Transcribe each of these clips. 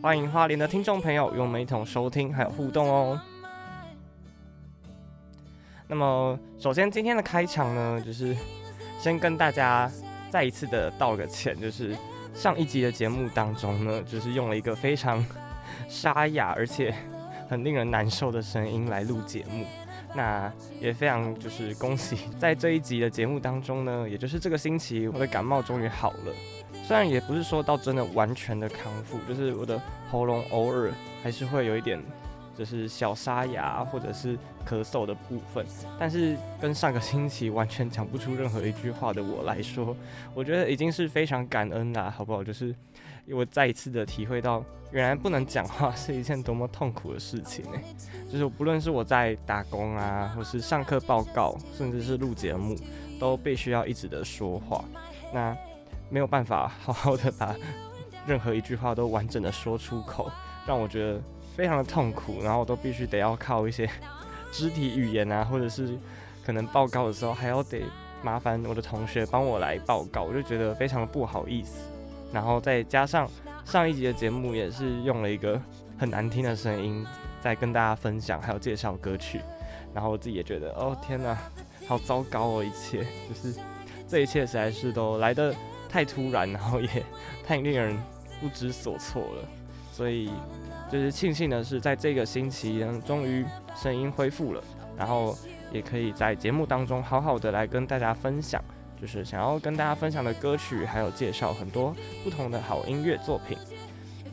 欢迎花莲的听众朋友与我们一同收听还有互动哦。那么，首先今天的开场呢，就是先跟大家再一次的道个歉，就是上一集的节目当中呢，就是用了一个非常沙哑而且很令人难受的声音来录节目。那也非常就是恭喜，在这一集的节目当中呢，也就是这个星期，我的感冒终于好了。虽然也不是说到真的完全的康复，就是我的喉咙偶尔还是会有一点，就是小沙哑或者是咳嗽的部分，但是跟上个星期完全讲不出任何一句话的我来说，我觉得已经是非常感恩啦，好不好？就是我再一次的体会到，原来不能讲话是一件多么痛苦的事情呢。就是不论是我在打工啊，或是上课报告，甚至是录节目，都必须要一直的说话。那没有办法好好的把任何一句话都完整的说出口，让我觉得非常的痛苦，然后我都必须得要靠一些肢体语言啊，或者是可能报告的时候还要得麻烦我的同学帮我来报告，我就觉得非常的不好意思。然后再加上上一集的节目也是用了一个很难听的声音在跟大家分享，还有介绍歌曲，然后我自己也觉得哦天哪，好糟糕哦，一切就是这一切实在是都来的太突然，然后也太令人不知所措了，所以就是庆幸的是，在这个星期呢，终于声音恢复了，然后也可以在节目当中好好的来跟大家分享，就是想要跟大家分享的歌曲，还有介绍很多不同的好音乐作品。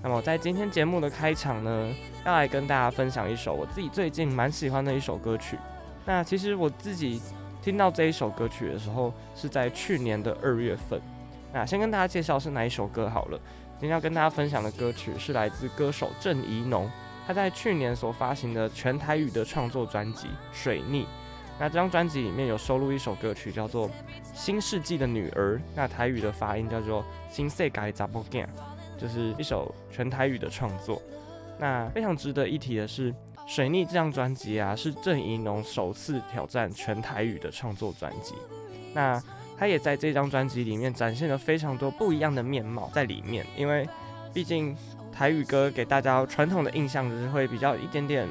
那么在今天节目的开场呢，要来跟大家分享一首我自己最近蛮喜欢的一首歌曲。那其实我自己听到这一首歌曲的时候，是在去年的二月份。那先跟大家介绍是哪一首歌好了。今天要跟大家分享的歌曲是来自歌手郑宜农，他在去年所发行的全台语的创作专辑《水逆》。那这张专辑里面有收录一首歌曲叫做《新世纪的女儿》，那台语的发音叫做《新世界查某囝》，就是一首全台语的创作。那非常值得一提的是，《水逆》这张专辑啊，是郑宜农首次挑战全台语的创作专辑。那他也在这张专辑里面展现了非常多不一样的面貌在里面，因为毕竟台语歌给大家传统的印象就是会比较一点点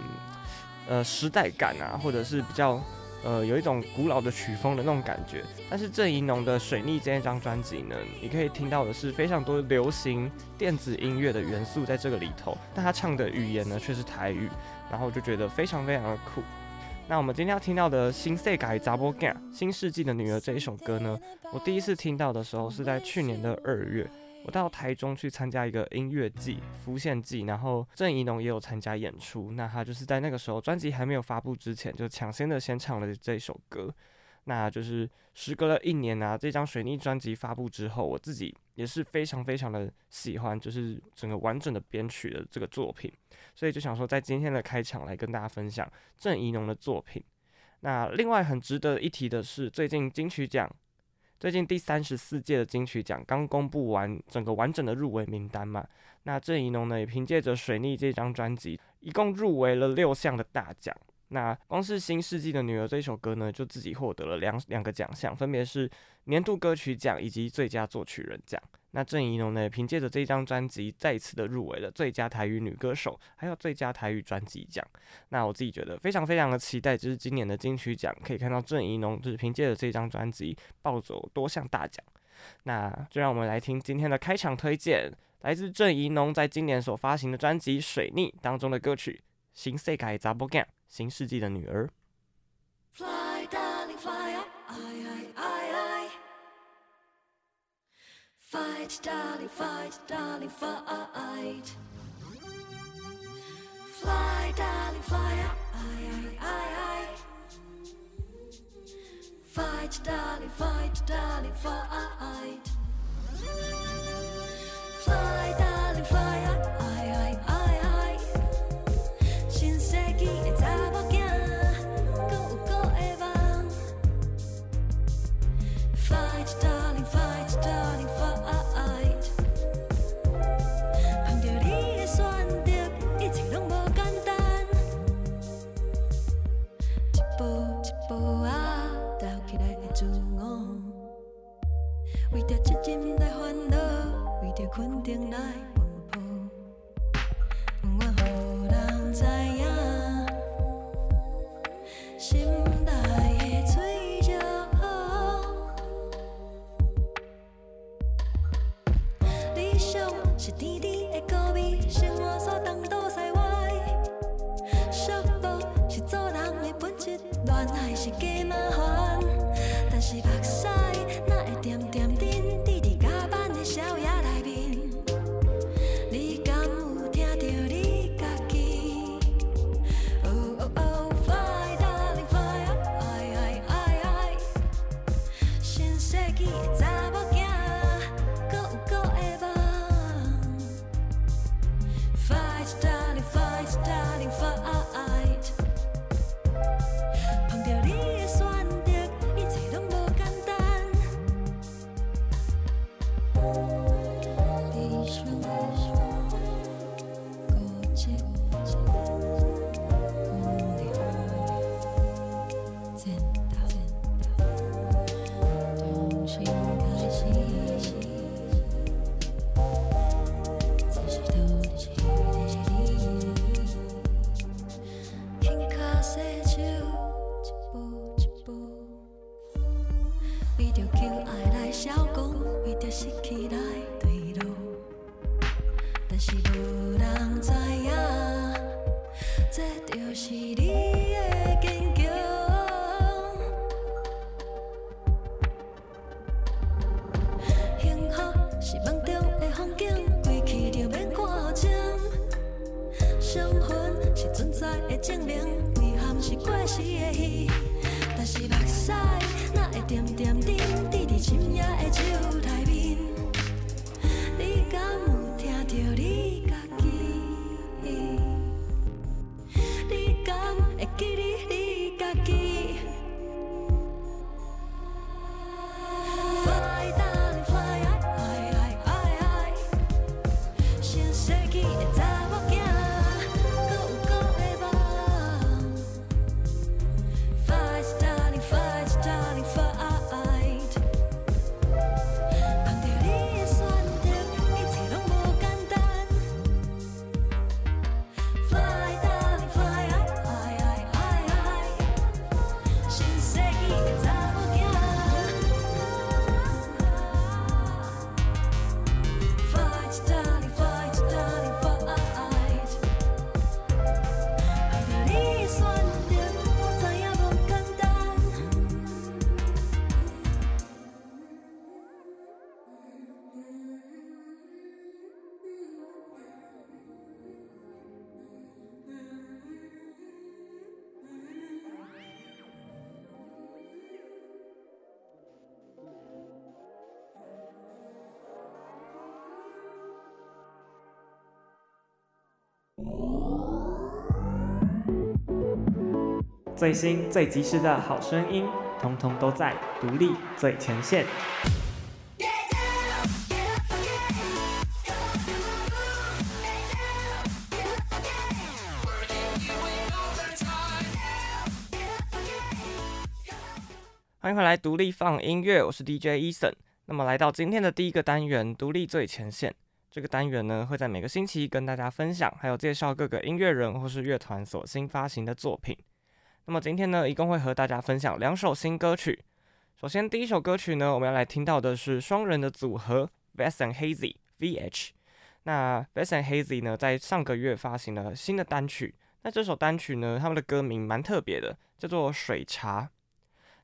呃时代感啊，或者是比较呃有一种古老的曲风的那种感觉。但是郑宜农的《水逆》这一张专辑呢，你可以听到的是非常多流行电子音乐的元素在这个里头，但他唱的语言呢却是台语，然后就觉得非常非常的酷。那我们今天要听到的《新世界查某囝》新世纪的女儿这一首歌呢，我第一次听到的时候是在去年的二月，我到台中去参加一个音乐季浮现季，然后郑宜农也有参加演出，那他就是在那个时候专辑还没有发布之前，就抢先的先唱了这首歌。那就是时隔了一年啊，这张水逆专辑发布之后，我自己也是非常非常的喜欢，就是整个完整的编曲的这个作品，所以就想说在今天的开场来跟大家分享郑宜农的作品。那另外很值得一提的是，最近金曲奖，最近第三十四届的金曲奖刚公布完整个完整的入围名单嘛，那郑宜农呢也凭借着水逆这张专辑，一共入围了六项的大奖。那光是《新世纪的女儿》这首歌呢，就自己获得了两两个奖项，分别是年度歌曲奖以及最佳作曲人奖。那郑宜农呢，凭借着这张专辑，再次的入围了最佳台语女歌手，还有最佳台语专辑奖。那我自己觉得非常非常的期待，就是今年的金曲奖可以看到郑宜农，就是凭借着这张专辑抱走多项大奖。那就让我们来听今天的开场推荐，来自郑宜农在今年所发行的专辑《水逆》当中的歌曲《新世界查某囝》。新世纪的女儿。Fight, darling, fight, darling, fight. Fly, darling, fly, I, I, I. Fight, darling, fight, darling, fight. 最新最及时的好声音，通通都在独立最前线。欢迎回来，独立放音乐，我是 DJ Eason。那么来到今天的第一个单元，独立最前线。这个单元呢，会在每个星期跟大家分享，还有介绍各个音乐人或是乐团所新发行的作品。那么今天呢，一共会和大家分享两首新歌曲。首先，第一首歌曲呢，我们要来听到的是双人的组合 Vast and Hazy VH。那 Vast and Hazy 呢，在上个月发行了新的单曲。那这首单曲呢，他们的歌名蛮特别的，叫做《水茶》。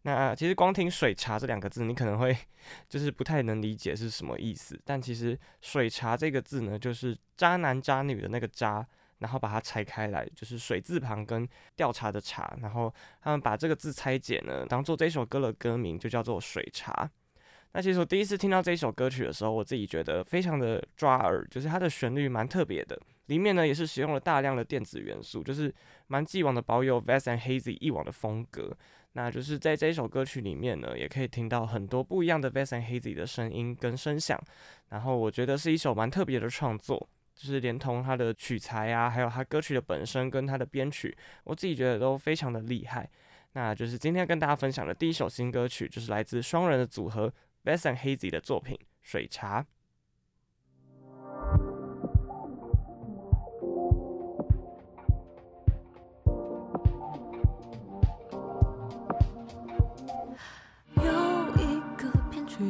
那其实光听“水茶”这两个字，你可能会 就是不太能理解是什么意思。但其实“水茶”这个字呢，就是渣男渣女的那个渣，然后把它拆开来，就是水字旁跟调查的查，然后他们把这个字拆解呢，当做这首歌的歌名，就叫做“水茶”。那其实我第一次听到这首歌曲的时候，我自己觉得非常的抓耳，就是它的旋律蛮特别的，里面呢也是使用了大量的电子元素，就是蛮既往的保有 Vast and Hazy 以往的风格。那就是在这一首歌曲里面呢，也可以听到很多不一样的 Vast and Hazy 的声音跟声响，然后我觉得是一首蛮特别的创作，就是连同他的取材啊，还有他歌曲的本身跟他的编曲，我自己觉得都非常的厉害。那就是今天跟大家分享的第一首新歌曲，就是来自双人的组合 Bass and Hazy 的作品《水茶》。有一个编曲。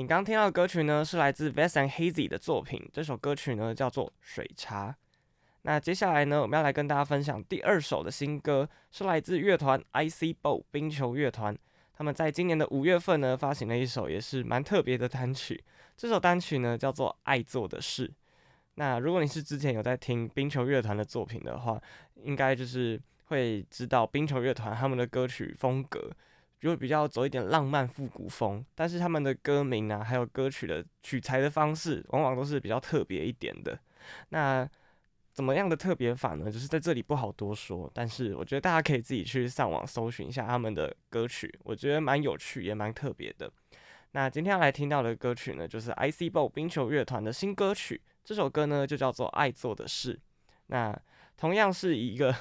你刚听到的歌曲呢，是来自 Vast and Hazy 的作品，这首歌曲呢叫做《水茶》。那接下来呢，我们要来跟大家分享第二首的新歌，是来自乐团 IC Bow 冰球乐团。他们在今年的五月份呢，发行了一首也是蛮特别的单曲。这首单曲呢叫做《爱做的事》。那如果你是之前有在听冰球乐团的作品的话，应该就是会知道冰球乐团他们的歌曲风格。就会比较走一点浪漫复古风，但是他们的歌名啊，还有歌曲的取材的方式，往往都是比较特别一点的。那怎么样的特别法呢？就是在这里不好多说，但是我觉得大家可以自己去上网搜寻一下他们的歌曲，我觉得蛮有趣，也蛮特别的。那今天要来听到的歌曲呢，就是 IC-BO 冰球乐团的新歌曲，这首歌呢就叫做《爱做的事》。那同样是一个。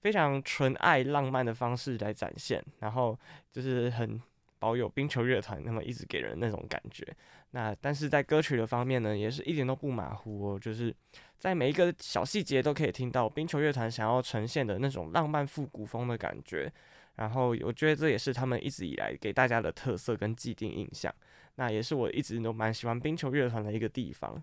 非常纯爱浪漫的方式来展现，然后就是很保有冰球乐团那么一直给人那种感觉。那但是在歌曲的方面呢，也是一点都不马虎哦，就是在每一个小细节都可以听到冰球乐团想要呈现的那种浪漫复古风的感觉。然后我觉得这也是他们一直以来给大家的特色跟既定印象。那也是我一直都蛮喜欢冰球乐团的一个地方。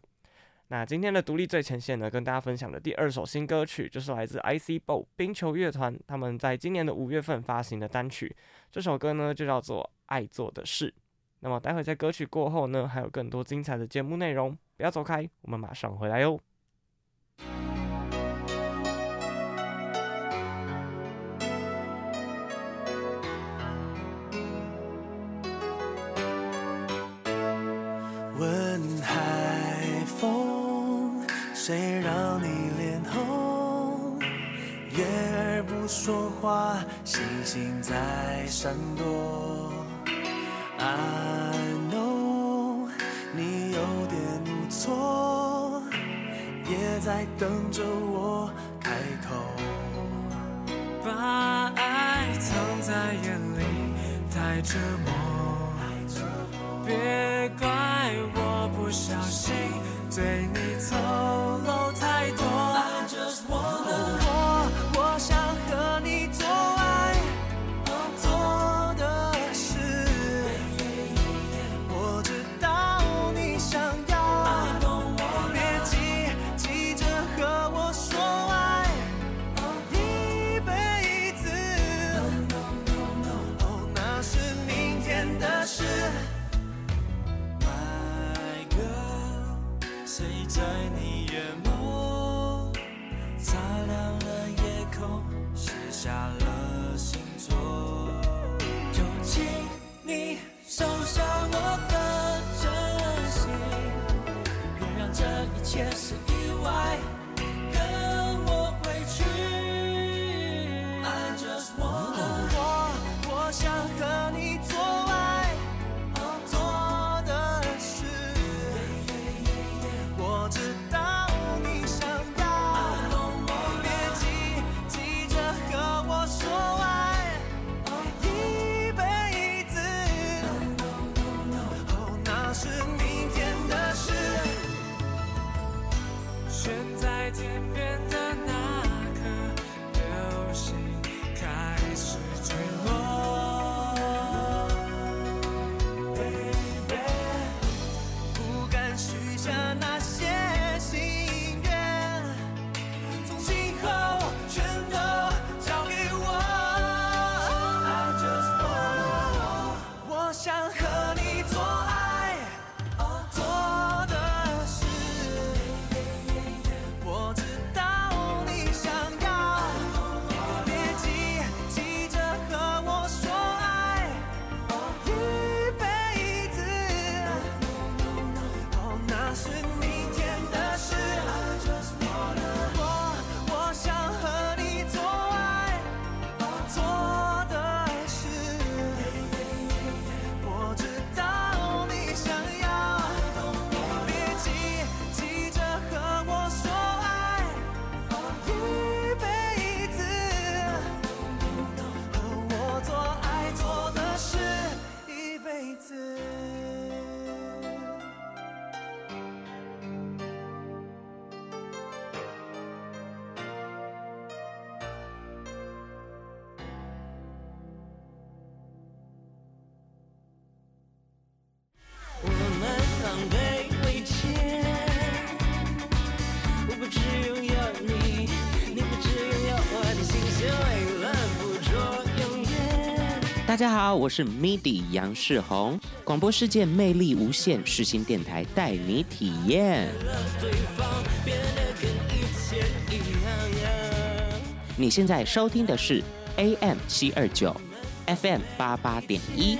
那今天的独立最前线呢，跟大家分享的第二首新歌曲，就是来自 IC-BO 冰球乐团他们在今年的五月份发行的单曲。这首歌呢就叫做《爱做的事》。那么待会在歌曲过后呢，还有更多精彩的节目内容，不要走开，我们马上回来哟。谁让你脸红？月儿不说话，星星在闪躲。I know 你有点无措，也在等着我开口。把爱藏在眼里，太折磨。别怪我不小心对你走。大家好，我是 MIDI 杨世宏，广播世界魅力无限，世新电台带你体验。你现在收听的是 AM 七二九，FM 八八点一。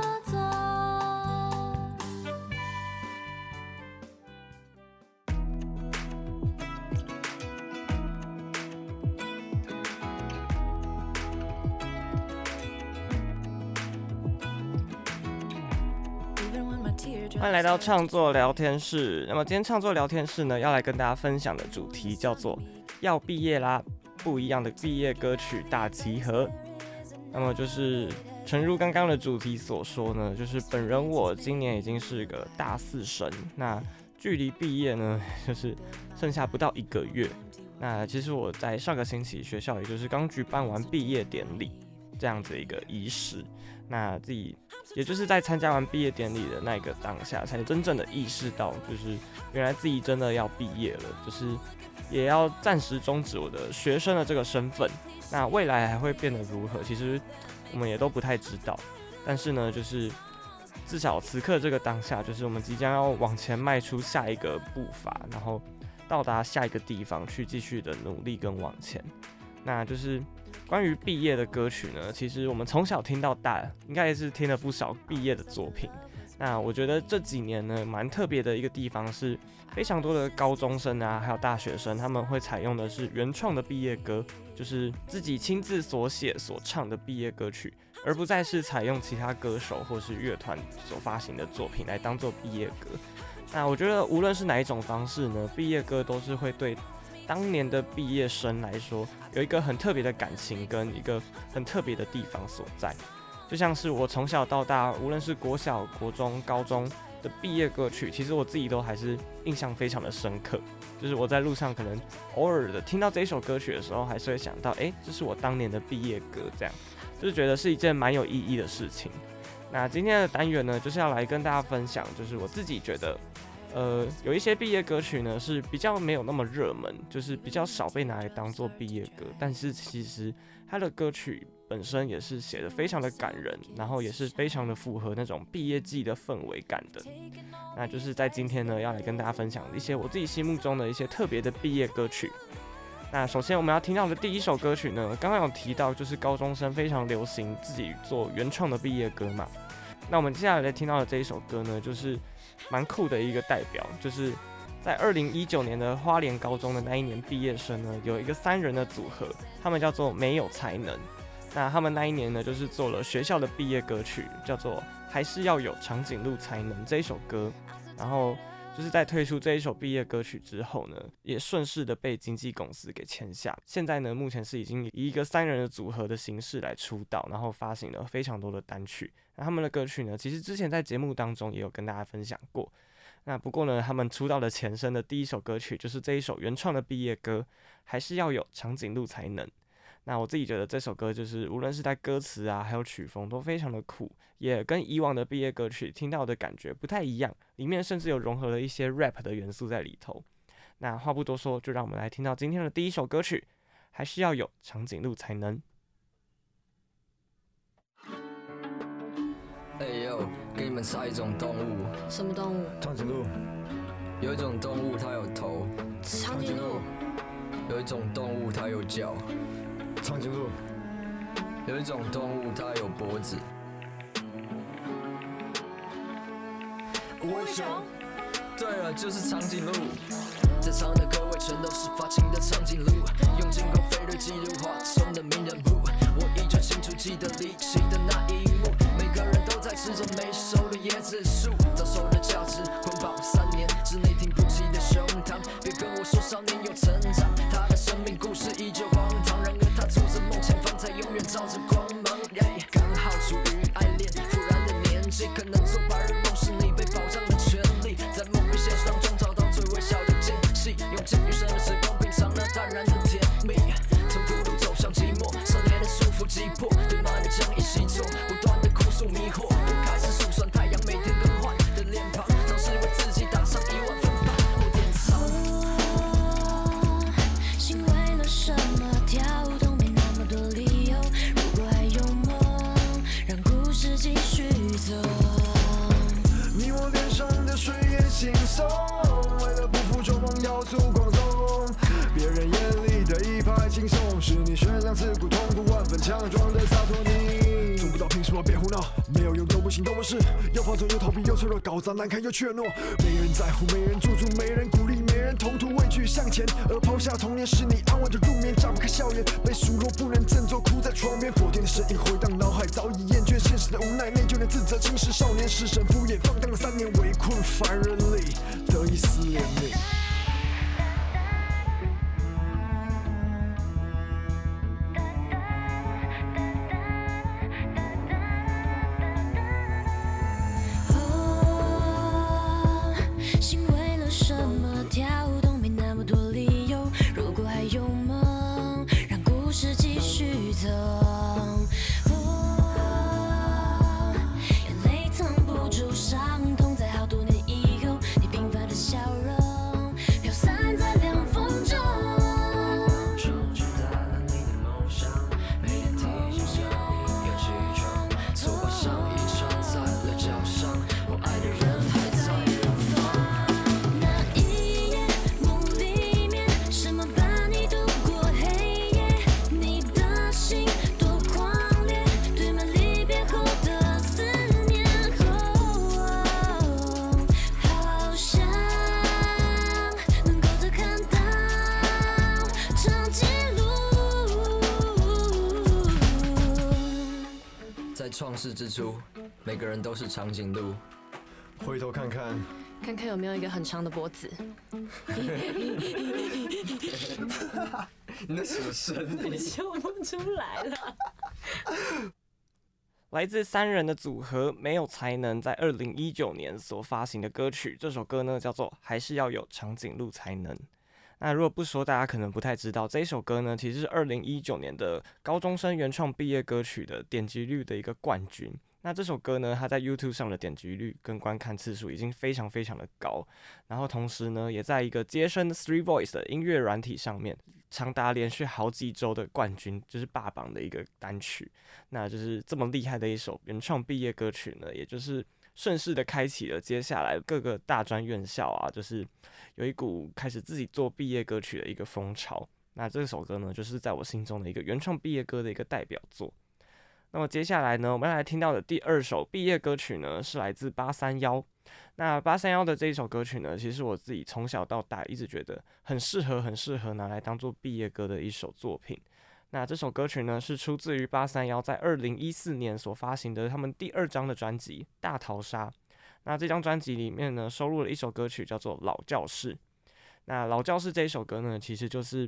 欢迎来到创作聊天室。那么今天创作聊天室呢，要来跟大家分享的主题叫做“要毕业啦”，不一样的毕业歌曲大集合。那么就是诚如刚刚的主题所说呢，就是本人我今年已经是个大四生，那距离毕业呢，就是剩下不到一个月。那其实我在上个星期学校也就是刚举办完毕业典礼这样子一个仪式，那自己。也就是在参加完毕业典礼的那个当下，才真正的意识到，就是原来自己真的要毕业了，就是也要暂时终止我的学生的这个身份。那未来还会变得如何？其实我们也都不太知道。但是呢，就是至少此刻这个当下，就是我们即将要往前迈出下一个步伐，然后到达下一个地方去继续的努力跟往前。那就是。关于毕业的歌曲呢，其实我们从小听到大，应该也是听了不少毕业的作品。那我觉得这几年呢，蛮特别的一个地方是，非常多的高中生啊，还有大学生，他们会采用的是原创的毕业歌，就是自己亲自所写所唱的毕业歌曲，而不再是采用其他歌手或是乐团所发行的作品来当做毕业歌。那我觉得无论是哪一种方式呢，毕业歌都是会对。当年的毕业生来说，有一个很特别的感情跟一个很特别的地方所在，就像是我从小到大，无论是国小、国中、高中的毕业歌曲，其实我自己都还是印象非常的深刻。就是我在路上可能偶尔的听到这一首歌曲的时候，还是会想到，诶，这是我当年的毕业歌，这样就是觉得是一件蛮有意义的事情。那今天的单元呢，就是要来跟大家分享，就是我自己觉得。呃，有一些毕业歌曲呢是比较没有那么热门，就是比较少被拿来当做毕业歌，但是其实它的歌曲本身也是写得非常的感人，然后也是非常的符合那种毕业季的氛围感的。那就是在今天呢，要来跟大家分享一些我自己心目中的一些特别的毕业歌曲。那首先我们要听到的第一首歌曲呢，刚刚有提到就是高中生非常流行自己做原创的毕业歌嘛。那我们接下来听到的这一首歌呢，就是。蛮酷的一个代表，就是在二零一九年的花莲高中的那一年毕业生呢，有一个三人的组合，他们叫做没有才能。那他们那一年呢，就是做了学校的毕业歌曲，叫做还是要有长颈鹿才能这一首歌。然后就是在推出这一首毕业歌曲之后呢，也顺势的被经纪公司给签下。现在呢，目前是已经以一个三人的组合的形式来出道，然后发行了非常多的单曲。那他们的歌曲呢，其实之前在节目当中也有跟大家分享过。那不过呢，他们出道的前身的第一首歌曲就是这一首原创的毕业歌，还是要有长颈鹿才能。那我自己觉得这首歌就是无论是在歌词啊，还有曲风都非常的酷，也跟以往的毕业歌曲听到的感觉不太一样，里面甚至有融合了一些 rap 的元素在里头。那话不多说，就让我们来听到今天的第一首歌曲，还是要有长颈鹿才能。哎呦，给你们猜一种动物。什么动物？长颈鹿。有一种动物它有头。长颈鹿。有一种动物它有脚。长颈鹿。有一种动物它有脖子。无尾熊。对了，就是长颈鹿。在场的各位全都是发情的长颈鹿，用金光飞锐记录画中的名人物。我依旧清楚记得离奇的那一幕，每个人都在吃着没熟的椰子树，早熟的价值捆绑三年之内挺不起的胸膛，别跟我说少年有成长，松，为了不负众望要足广东。别人眼里的一派轻松，是你悬梁刺股，痛苦万分强壮的洒脱你。做不到凭什么别胡闹？没有用都不行，都不是。又放纵又逃避又脆弱，搞砸难堪又怯懦。没人在乎，没人驻足，没人鼓励，人同途畏惧向前。而抛下童年，使你安稳的入眠，张不开笑颜，被数落不能振作，哭在床边。否定的声音回荡脑海，早已厌倦现实的无奈，内疚的自责，轻视少年，失神敷衍，放荡了三年，围困凡人里，得一丝怜悯。长颈鹿。回头看看，看看有没有一个很长的脖子。你那什么声音？笑不出来了。来自三人的组合没有才能，在二零一九年所发行的歌曲，这首歌呢叫做《还是要有长颈鹿才能》。那如果不说，大家可能不太知道，这一首歌呢其实是二零一九年的高中生原创毕业歌曲的点击率的一个冠军。那这首歌呢，它在 YouTube 上的点击率跟观看次数已经非常非常的高，然后同时呢，也在一个接生 Three Voice 的音乐软体上面，长达连续好几周的冠军，就是霸榜的一个单曲。那就是这么厉害的一首原创毕业歌曲呢，也就是顺势的开启了接下来各个大专院校啊，就是有一股开始自己做毕业歌曲的一个风潮。那这首歌呢，就是在我心中的一个原创毕业歌的一个代表作。那么接下来呢，我们要来听到的第二首毕业歌曲呢，是来自八三夭。那八三夭的这一首歌曲呢，其实我自己从小到大一直觉得很适合、很适合拿来当做毕业歌的一首作品。那这首歌曲呢，是出自于八三夭在二零一四年所发行的他们第二张的专辑《大逃杀》。那这张专辑里面呢，收录了一首歌曲叫做《老教室》。那《老教室》这一首歌呢，其实就是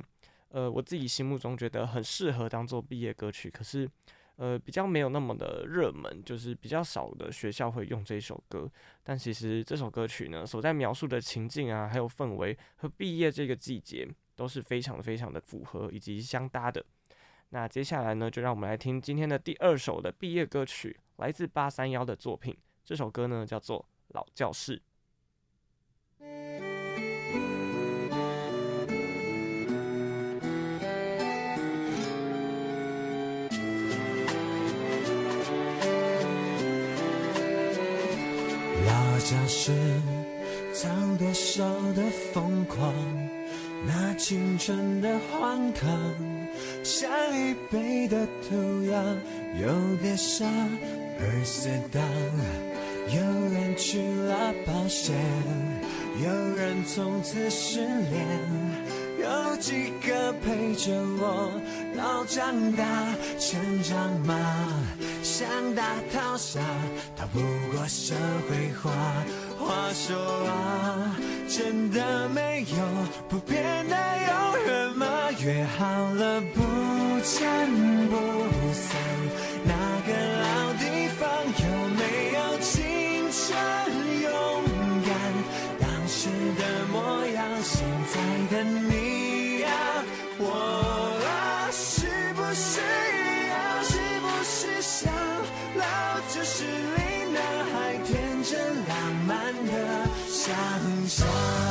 呃我自己心目中觉得很适合当做毕业歌曲，可是。呃，比较没有那么的热门，就是比较少的学校会用这首歌。但其实这首歌曲呢，所在描述的情境啊，还有氛围和毕业这个季节，都是非常非常的符合以及相搭的。那接下来呢，就让我们来听今天的第二首的毕业歌曲，来自八三幺的作品。这首歌呢，叫做《老教室》。老教室藏多少的疯狂，那青春的荒唐，像一杯的毒药，有点傻而死党。有人去了保险，有人从此失联，有几个陪着我到长大，成长吗？像大逃杀，逃不过社会化。话说啊，真的没有不变的永远吗？约好了不见不散，那个老地方有没有青春勇敢？当时的模样，现在的你想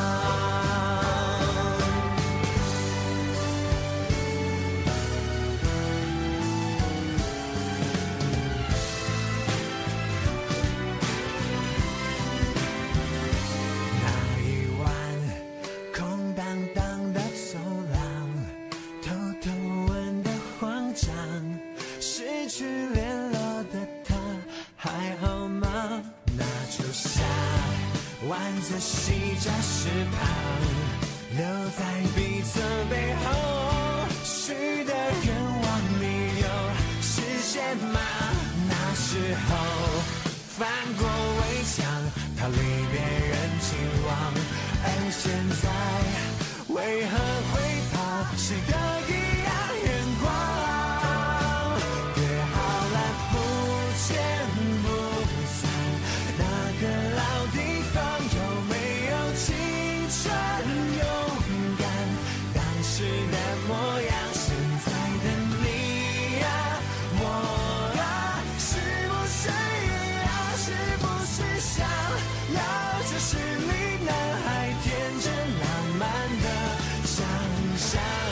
晚自习教室旁，留在彼此背后许的愿望你有实现吗？那时候翻过象。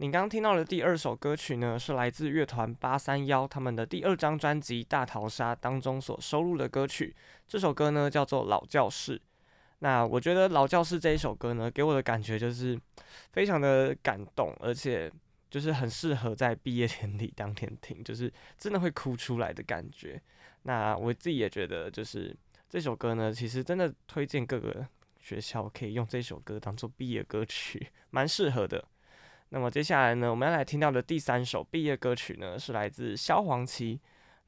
你刚刚听到的第二首歌曲呢，是来自乐团八三夭他们的第二张专辑《大逃杀》当中所收录的歌曲。这首歌呢叫做《老教室》。那我觉得《老教室》这一首歌呢，给我的感觉就是非常的感动，而且就是很适合在毕业典礼当天听，就是真的会哭出来的感觉。那我自己也觉得，就是这首歌呢，其实真的推荐各个学校可以用这首歌当做毕业歌曲，蛮适合的。那么接下来呢，我们要来听到的第三首毕业歌曲呢，是来自萧煌奇。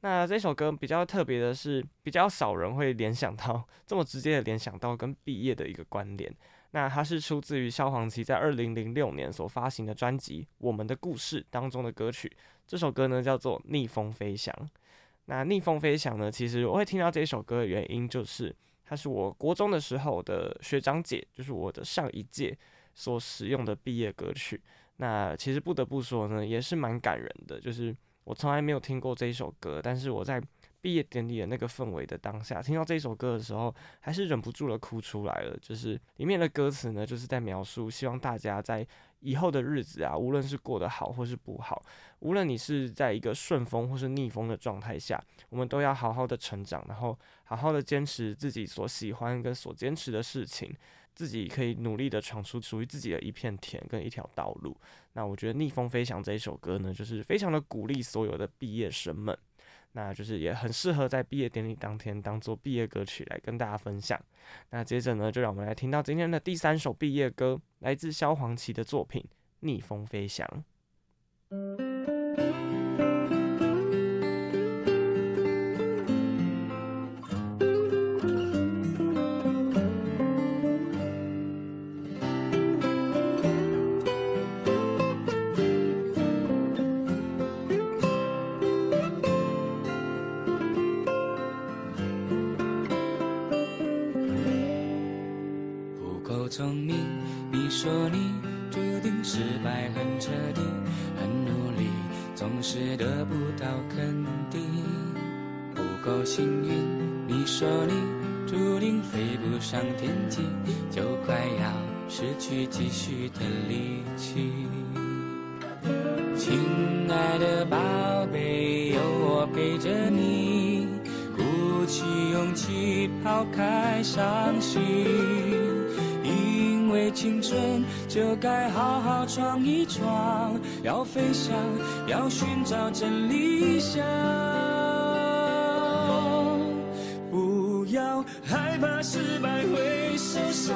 那这首歌比较特别的是，比较少人会联想到这么直接的联想到跟毕业的一个关联。那它是出自于萧煌奇在二零零六年所发行的专辑《我们的故事》当中的歌曲。这首歌呢叫做《逆风飞翔》。那《逆风飞翔》呢，其实我会听到这首歌的原因，就是它是我国中的时候的学长姐，就是我的上一届所使用的毕业歌曲。那其实不得不说呢，也是蛮感人的。就是我从来没有听过这一首歌，但是我在毕业典礼的那个氛围的当下，听到这首歌的时候，还是忍不住了哭出来了。就是里面的歌词呢，就是在描述，希望大家在以后的日子啊，无论是过得好或是不好，无论你是在一个顺风或是逆风的状态下，我们都要好好的成长，然后好好的坚持自己所喜欢跟所坚持的事情，自己可以努力的闯出属于自己的一片天跟一条道路。那我觉得《逆风飞翔》这一首歌呢，就是非常的鼓励所有的毕业生们。那就是也很适合在毕业典礼当天当做毕业歌曲来跟大家分享。那接着呢，就让我们来听到今天的第三首毕业歌，来自萧煌奇的作品《逆风飞翔》。去继续的力气。亲爱的宝贝，有我陪着你，鼓起勇气抛开伤心。因为青春就该好好闯一闯，要飞翔，要寻找真理想。不要害怕失败会受伤，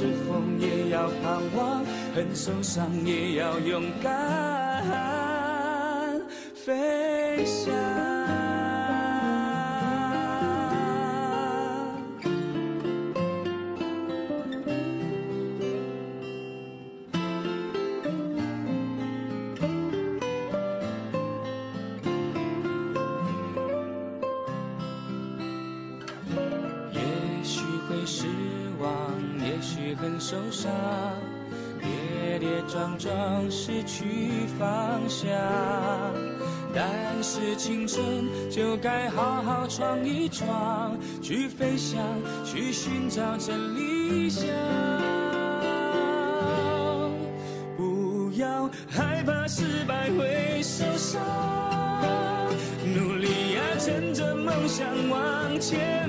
是否也要盼望，很受伤也要勇敢飞。受伤，跌跌撞撞失去方向。但是青春就该好好闯一闯，去飞翔，去寻找真理想。不要害怕失败会受伤，努力呀，趁着梦想往前，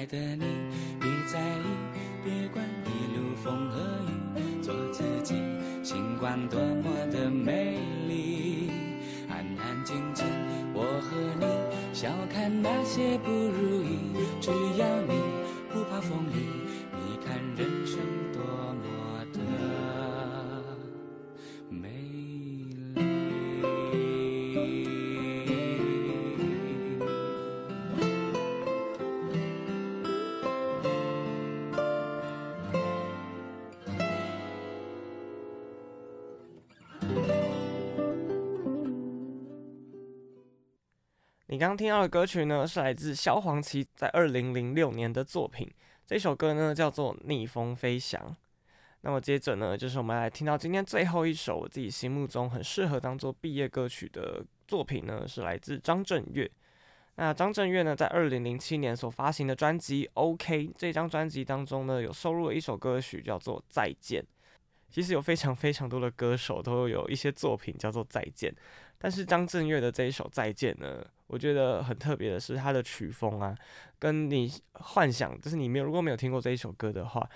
爱的你，别在意，别管一路风和雨，做自己，星光多么的美丽。安安静静，我和你笑看那些不如意，只要你不怕风雨，刚刚听到的歌曲呢，是来自萧煌奇在二零零六年的作品，这首歌呢叫做《逆风飞翔》。那么接着呢，就是我们来听到今天最后一首我自己心目中很适合当做毕业歌曲的作品呢，是来自张震岳。那张震岳呢，在二零零七年所发行的专辑《OK》这张专辑当中呢，有收录了一首歌曲叫做《再见》。其实有非常非常多的歌手都有一些作品叫做《再见》，但是张震岳的这一首《再见》呢，我觉得很特别的是他的曲风啊，跟你幻想，就是你没有如果没有听过这一首歌的话。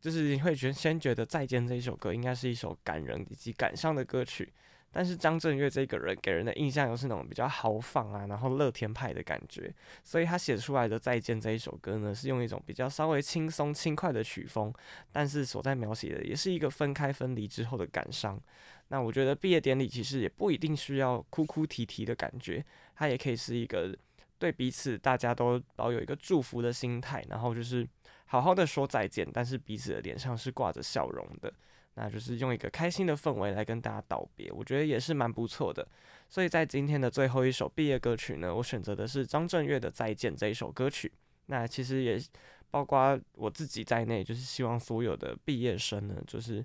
就是你会觉先觉得《再见》这一首歌应该是一首感人以及感伤的歌曲，但是张震岳这个人给人的印象又是那种比较豪放啊，然后乐天派的感觉，所以他写出来的《再见》这一首歌呢，是用一种比较稍微轻松轻快的曲风，但是所在描写的也是一个分开分离之后的感伤。那我觉得毕业典礼其实也不一定需要哭哭啼啼的感觉，它也可以是一个对彼此大家都保有一个祝福的心态，然后就是。好好的说再见，但是彼此的脸上是挂着笑容的，那就是用一个开心的氛围来跟大家道别，我觉得也是蛮不错的。所以在今天的最后一首毕业歌曲呢，我选择的是张震岳的《再见》这一首歌曲。那其实也包括我自己在内，就是希望所有的毕业生呢，就是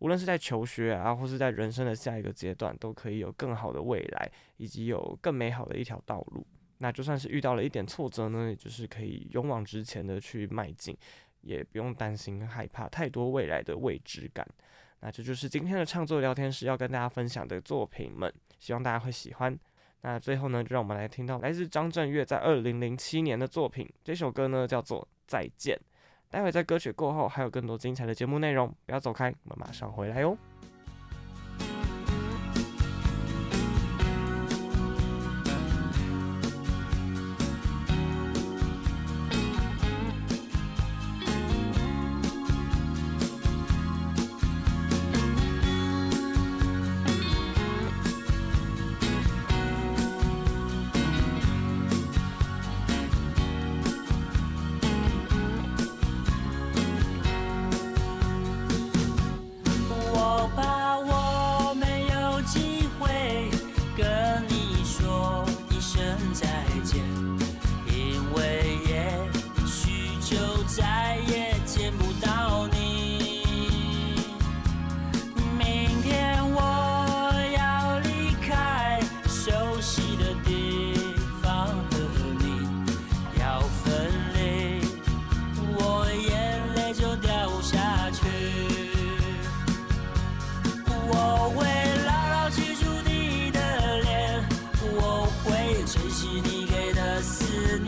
无论是在求学啊，或是在人生的下一个阶段，都可以有更好的未来，以及有更美好的一条道路。那就算是遇到了一点挫折呢，也就是可以勇往直前的去迈进，也不用担心害怕太多未来的未知感。那这就是今天的创作聊天室要跟大家分享的作品们，希望大家会喜欢。那最后呢，就让我们来听到来自张震岳在二零零七年的作品，这首歌呢叫做《再见》。待会在歌曲过后还有更多精彩的节目内容，不要走开，我们马上回来哟。你给的思念。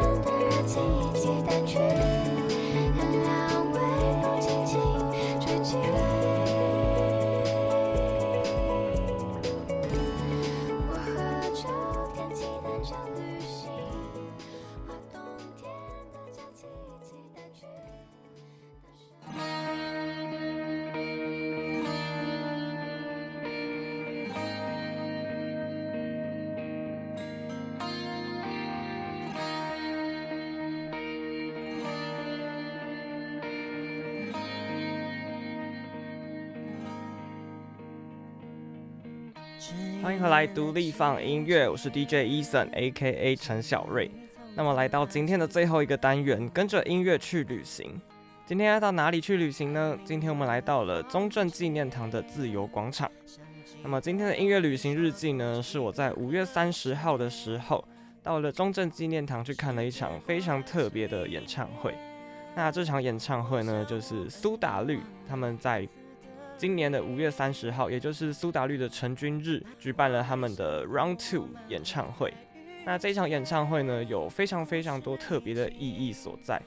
独立放音乐，我是 DJ Eason，A.K.A 陈小瑞。那么来到今天的最后一个单元，跟着音乐去旅行。今天要到哪里去旅行呢？今天我们来到了中正纪念堂的自由广场。那么今天的音乐旅行日记呢，是我在五月三十号的时候，到了中正纪念堂去看了一场非常特别的演唱会。那这场演唱会呢，就是苏打绿他们在。今年的五月三十号，也就是苏打绿的成军日，举办了他们的 Round Two 演唱会。那这场演唱会呢，有非常非常多特别的意义所在。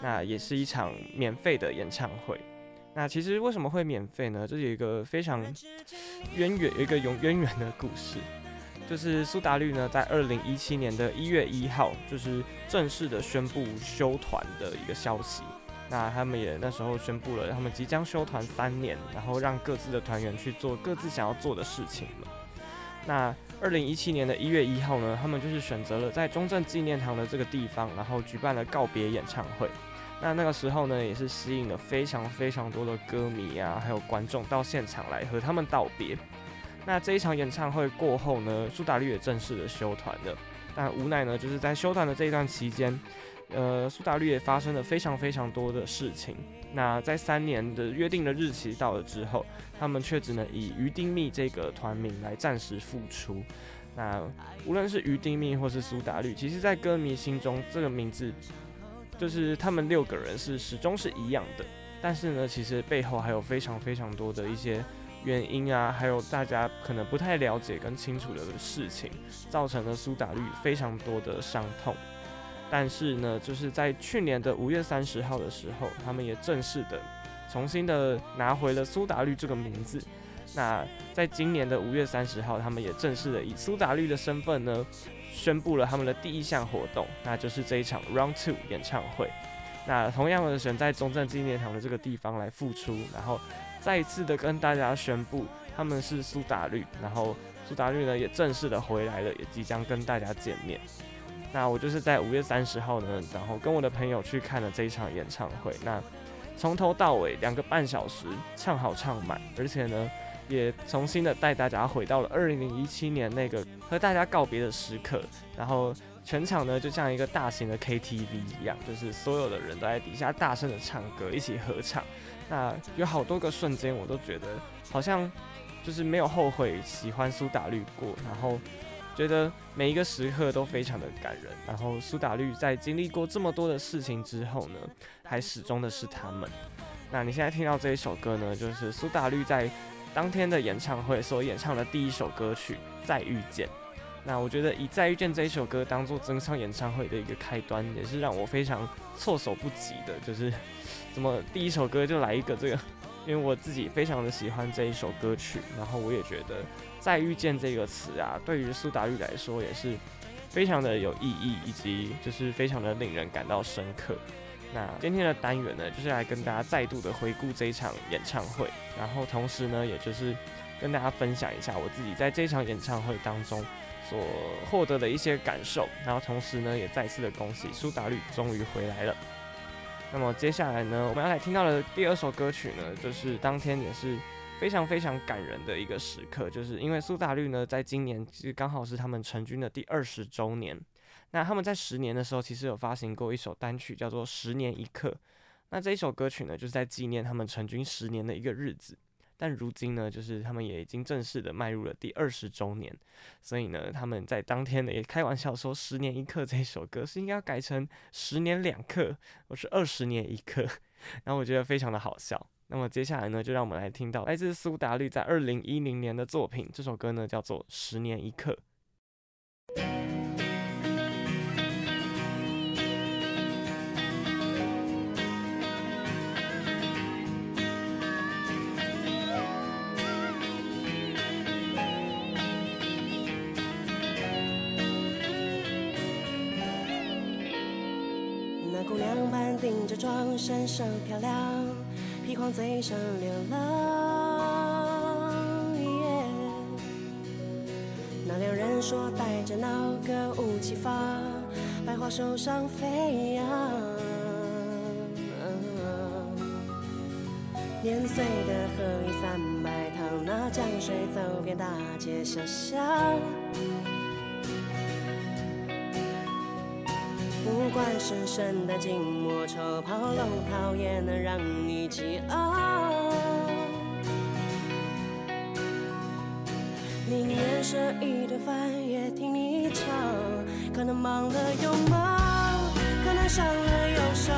那也是一场免费的演唱会。那其实为什么会免费呢？这有一个非常渊源，有一个有渊源的故事，就是苏打绿呢，在二零一七年的一月一号，就是正式的宣布休团的一个消息。那他们也那时候宣布了，他们即将休团三年，然后让各自的团员去做各自想要做的事情了。那二零一七年的一月一号呢，他们就是选择了在中正纪念堂的这个地方，然后举办了告别演唱会。那那个时候呢，也是吸引了非常非常多的歌迷啊，还有观众到现场来和他们道别。那这一场演唱会过后呢，苏打绿也正式的休团了。但无奈呢，就是在休团的这一段期间。呃，苏打绿也发生了非常非常多的事情。那在三年的约定的日期到了之后，他们却只能以鱼丁密这个团名来暂时复出。那无论是鱼丁密或是苏打绿，其实在歌迷心中，这个名字就是他们六个人是始终是一样的。但是呢，其实背后还有非常非常多的一些原因啊，还有大家可能不太了解跟清楚的事情，造成了苏打绿非常多的伤痛。但是呢，就是在去年的五月三十号的时候，他们也正式的重新的拿回了苏打绿这个名字。那在今年的五月三十号，他们也正式的以苏打绿的身份呢，宣布了他们的第一项活动，那就是这一场 Round Two 演唱会。那同样的选在中正纪念堂的这个地方来复出，然后再一次的跟大家宣布他们是苏打绿，然后苏打绿呢也正式的回来了，也即将跟大家见面。那我就是在五月三十号呢，然后跟我的朋友去看了这一场演唱会。那从头到尾两个半小时，唱好唱满，而且呢，也重新的带大家回到了二零一七年那个和大家告别的时刻。然后全场呢，就像一个大型的 KTV 一样，就是所有的人都在底下大声的唱歌，一起合唱。那有好多个瞬间，我都觉得好像就是没有后悔喜欢苏打绿过，然后。觉得每一个时刻都非常的感人，然后苏打绿在经历过这么多的事情之后呢，还始终的是他们。那你现在听到这一首歌呢，就是苏打绿在当天的演唱会所演唱的第一首歌曲《再遇见》。那我觉得以《再遇见》这一首歌当做整场演唱会的一个开端，也是让我非常措手不及的，就是怎么第一首歌就来一个这个，因为我自己非常的喜欢这一首歌曲，然后我也觉得。再遇见这个词啊，对于苏打绿来说也是非常的有意义，以及就是非常的令人感到深刻。那今天的单元呢，就是来跟大家再度的回顾这一场演唱会，然后同时呢，也就是跟大家分享一下我自己在这场演唱会当中所获得的一些感受，然后同时呢，也再次的恭喜苏打绿终于回来了。那么接下来呢，我们要来听到的第二首歌曲呢，就是当天也是。非常非常感人的一个时刻，就是因为苏打绿呢，在今年其实刚好是他们成军的第二十周年。那他们在十年的时候，其实有发行过一首单曲，叫做《十年一刻》。那这一首歌曲呢，就是在纪念他们成军十年的一个日子。但如今呢，就是他们也已经正式的迈入了第二十周年，所以呢，他们在当天呢也开玩笑说，《十年一刻》这首歌是应该要改成“十年两刻”或是“二十年一刻”，然后我觉得非常的好笑。那么接下来呢，就让我们来听到来自苏打绿在二零一零年的作品，这首歌呢叫做《十年一刻》。那姑娘半顶着妆，身上漂亮，披黄嘴上流浪。Yeah、那两人说带着那歌舞齐发，百花手上飞扬。年岁的河一三百趟，那江水走遍大街小巷。不管是圣诞寂寞，丑、跑龙套，也能让你激昂。宁愿舍一顿饭，也听你唱。可能忙了又忙，可能伤了又伤，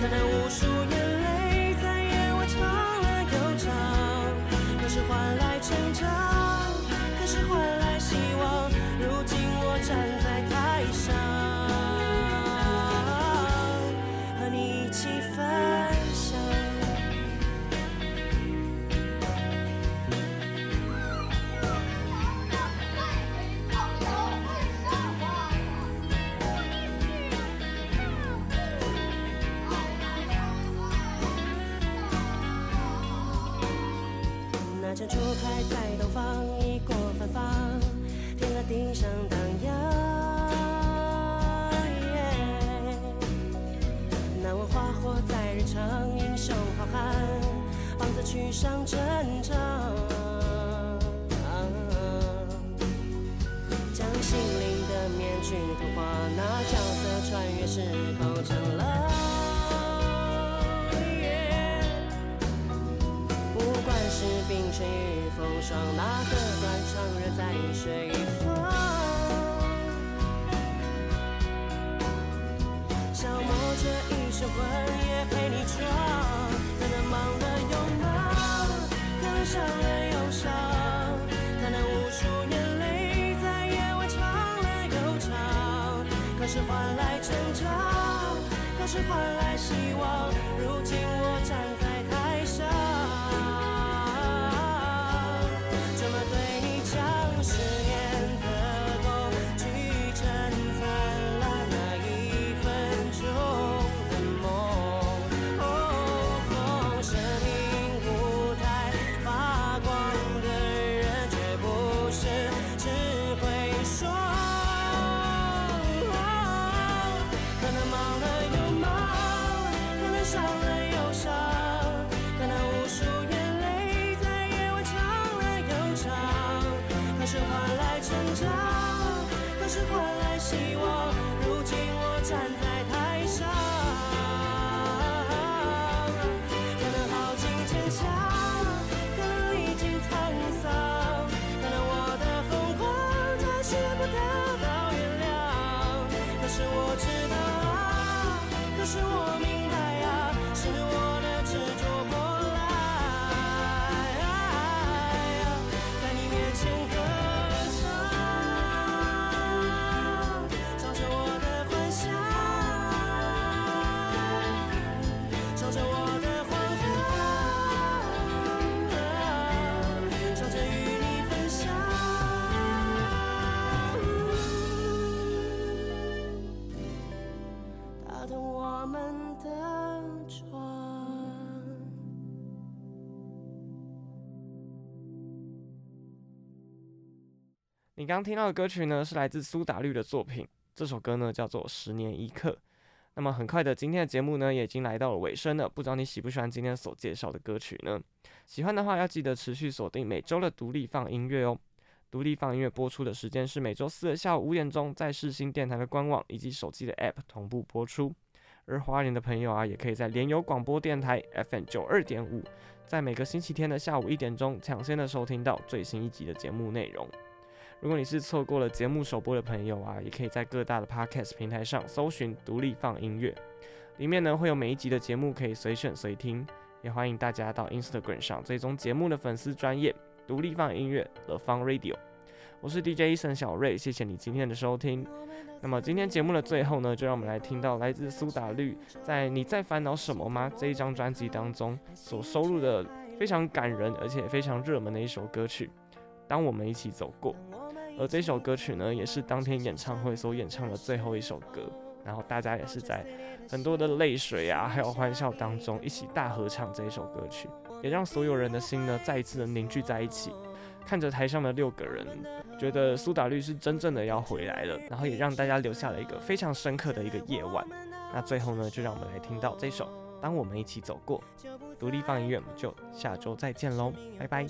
可能无数是换来成长，可是换来希望。如今我站希望，如今我站在台上，可能耗尽坚强，可能历经沧桑，可能我的疯狂暂时不得。你刚听到的歌曲呢，是来自苏打绿的作品。这首歌呢叫做《十年一刻》。那么很快的，今天的节目呢也已经来到了尾声了。不知道你喜不喜欢今天所介绍的歌曲呢？喜欢的话，要记得持续锁定每周的独立放音乐哦。独立放音乐播出的时间是每周四的下午五点钟，在世新电台的官网以及手机的 App 同步播出。而花莲的朋友啊，也可以在联友广播电台 FM 九二点五，在每个星期天的下午一点钟，抢先的收听到最新一集的节目内容。如果你是错过了节目首播的朋友啊，也可以在各大的 Podcast 平台上搜寻“独立放音乐”，里面呢会有每一集的节目可以随选随听。也欢迎大家到 Instagram 上追踪节目的粉丝专业“独立放音乐 The Fun Radio”。我是 DJ 沈小瑞，谢谢你今天的收听。那么今天节目的最后呢，就让我们来听到来自苏打绿在《你在烦恼什么吗》这一张专辑当中所收录的非常感人而且非常热门的一首歌曲《当我们一起走过》。而这首歌曲呢，也是当天演唱会所演唱的最后一首歌。然后大家也是在很多的泪水啊，还有欢笑当中一起大合唱这一首歌曲，也让所有人的心呢再一次的凝聚在一起。看着台上的六个人，觉得苏打绿是真正的要回来了，然后也让大家留下了一个非常深刻的一个夜晚。那最后呢，就让我们来听到这首《当我们一起走过》，独立放音乐，我们就下周再见喽，拜拜。